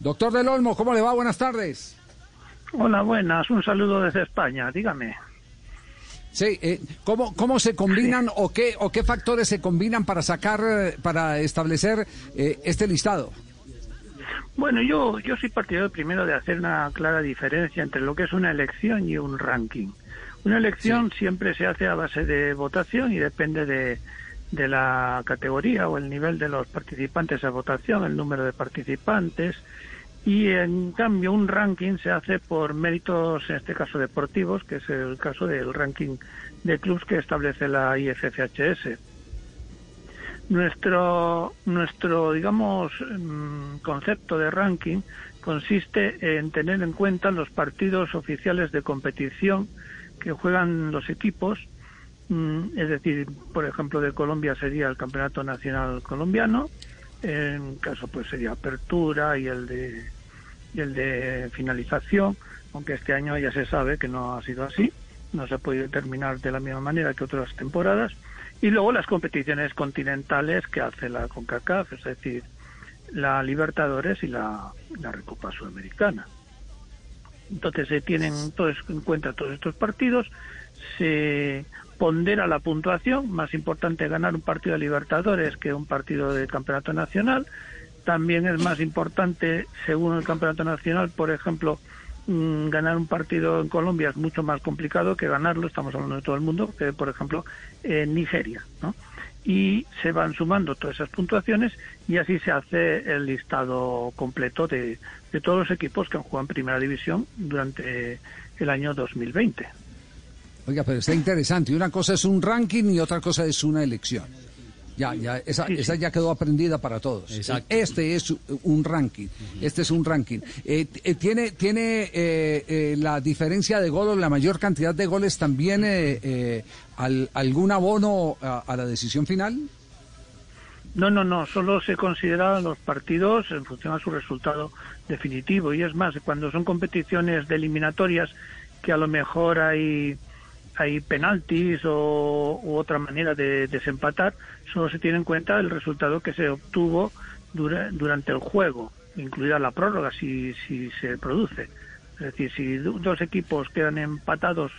Doctor Del Olmo, ¿cómo le va? Buenas tardes. Hola, buenas. Un saludo desde España. Dígame. Sí, eh, ¿cómo, ¿cómo se combinan o qué o qué factores se combinan para sacar, eh, para establecer eh, este listado? Bueno, yo, yo soy partidario primero de hacer una clara diferencia entre lo que es una elección y un ranking. Una elección siempre se hace a base de votación y depende de, de la categoría o el nivel de los participantes a votación, el número de participantes, y en cambio un ranking se hace por méritos, en este caso deportivos, que es el caso del ranking de clubes que establece la IFFHS. Nuestro, nuestro, digamos, mm, concepto de ranking consiste en tener en cuenta los partidos oficiales de competición que juegan los equipos es decir, por ejemplo, de Colombia sería el Campeonato Nacional Colombiano, en caso pues sería apertura y el de el de finalización, aunque este año ya se sabe que no ha sido así, no se ha podido terminar de la misma manera que otras temporadas, y luego las competiciones continentales que hace la CONCACAF, es decir, la Libertadores y la, la Recopa Sudamericana. Entonces se tienen todos en cuenta todos estos partidos, se pondera la puntuación, más importante ganar un partido de Libertadores que un partido de Campeonato Nacional. También es más importante, según el Campeonato Nacional, por ejemplo, mm, ganar un partido en Colombia es mucho más complicado que ganarlo, estamos hablando de todo el mundo, que por ejemplo en Nigeria. ¿no? Y se van sumando todas esas puntuaciones y así se hace el listado completo de, de todos los equipos que han jugado en Primera División durante el año 2020. Oiga, pero está interesante. Una cosa es un ranking y otra cosa es una elección. Ya, ya, esa, esa ya quedó aprendida para todos. Este es un ranking. Este es un ranking. Eh, eh, ¿Tiene, tiene eh, la diferencia de goles, la mayor cantidad de goles también al, algún abono a, la decisión final? No, no, no. Solo se consideran los partidos en función a su resultado definitivo. Y es más, cuando son competiciones de eliminatorias que a lo mejor hay hay penaltis o u otra manera de desempatar, solo se tiene en cuenta el resultado que se obtuvo durante el juego, incluida la prórroga si, si se produce. Es decir, si dos equipos quedan empatados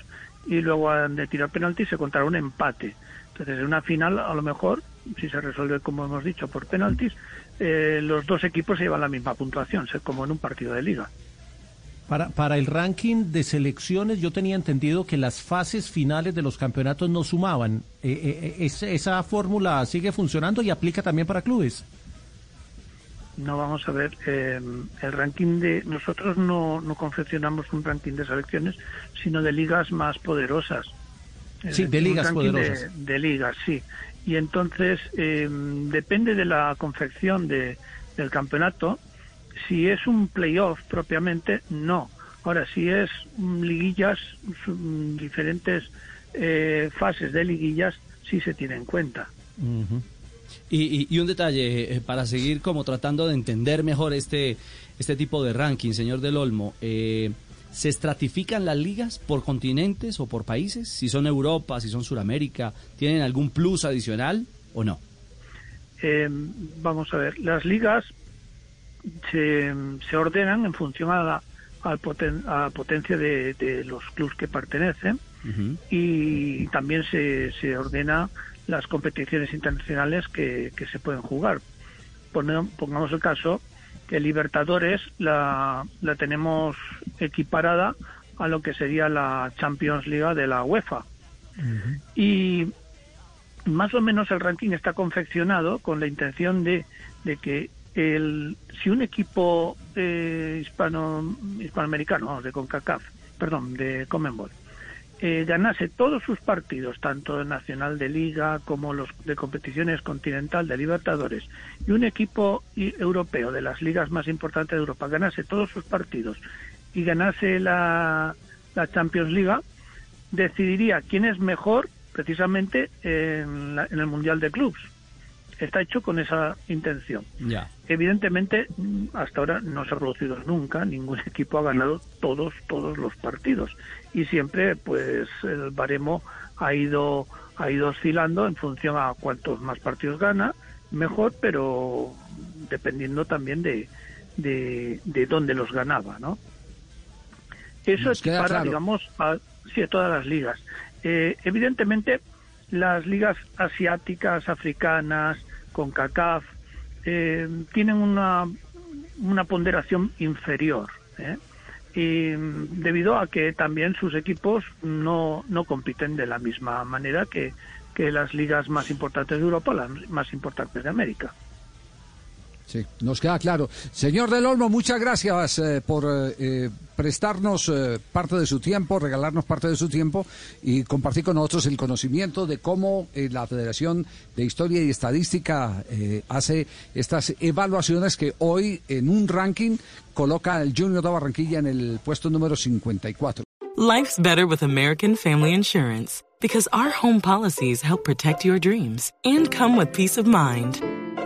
y luego han de tirar penaltis, se contará un empate. Entonces, en una final, a lo mejor, si se resuelve, como hemos dicho, por penaltis, eh, los dos equipos se llevan la misma puntuación, como en un partido de liga. Para, para el ranking de selecciones yo tenía entendido que las fases finales de los campeonatos no sumaban. Eh, eh, eh ¿Esa fórmula sigue funcionando y aplica también para clubes? No, vamos a ver, eh, el ranking de... Nosotros no, no confeccionamos un ranking de selecciones, sino de ligas más poderosas. Sí, de ligas poderosas. De, de, ligas, sí. Y entonces, depende de la confección de, del campeonato, si es un playoff propiamente, no. Ahora, si es liguillas, diferentes eh, fases de liguillas, sí se tiene en cuenta. y, un detalle, eh, para seguir como tratando de entender mejor este, este tipo de ranking, señor Del Olmo, eh, ¿se estratifican las ligas por continentes o por países? Si son Europa, si son Sudamérica, ¿tienen algún plus adicional o no? vamos a ver, las ligas se, se ordenan en función a la, a potencia de, los clubes que pertenecen y también se, se ordena las competiciones internacionales que, que se pueden jugar. Pongamos el caso que Libertadores la, la tenemos equiparada a lo que sería la Champions League de la UEFA. Y más o menos el ranking está confeccionado con la intención de, de que el, si un equipo eh, hispano, hispanoamericano, de CONCACAF, perdón, de Comenbol, eh, ganase todos sus partidos, tanto el nacional de liga como los de competiciones continental de Libertadores, y un equipo europeo de las ligas más importantes de Europa ganase todos sus partidos y ganase la, la Champions League, decidiría quién es mejor precisamente en, en el Mundial de Clubs está hecho con esa intención. Evidentemente, hasta ahora no se ha producido nunca, ningún equipo ha ganado todos, todos los partidos. Y siempre, pues, el baremo ha ido, ha ido oscilando en función a cuántos más partidos gana, mejor, pero dependiendo también de, de, de dónde los ganaba, ¿no? Eso es para, digamos, a, sí, todas las ligas. Eh, evidentemente, las ligas asiáticas, africanas, con CACAF, eh, tienen una, una ponderación inferior. ¿eh? Y debido a que también sus equipos no, no compiten de la misma manera que, que las ligas más importantes de Europa, las más importantes de América. Sí, nos queda claro. Señor del Olmo, muchas gracias eh, por eh, eh, prestarnos parte de su tiempo, regalarnos parte de su tiempo y compartir con nosotros el conocimiento de cómo la Federación de Historia y Estadística hace estas evaluaciones que hoy en un ranking coloca al Junior de Barranquilla en el puesto número 54. Life's better with American Family Insurance because our home policies help protect your dreams and come with peace of mind.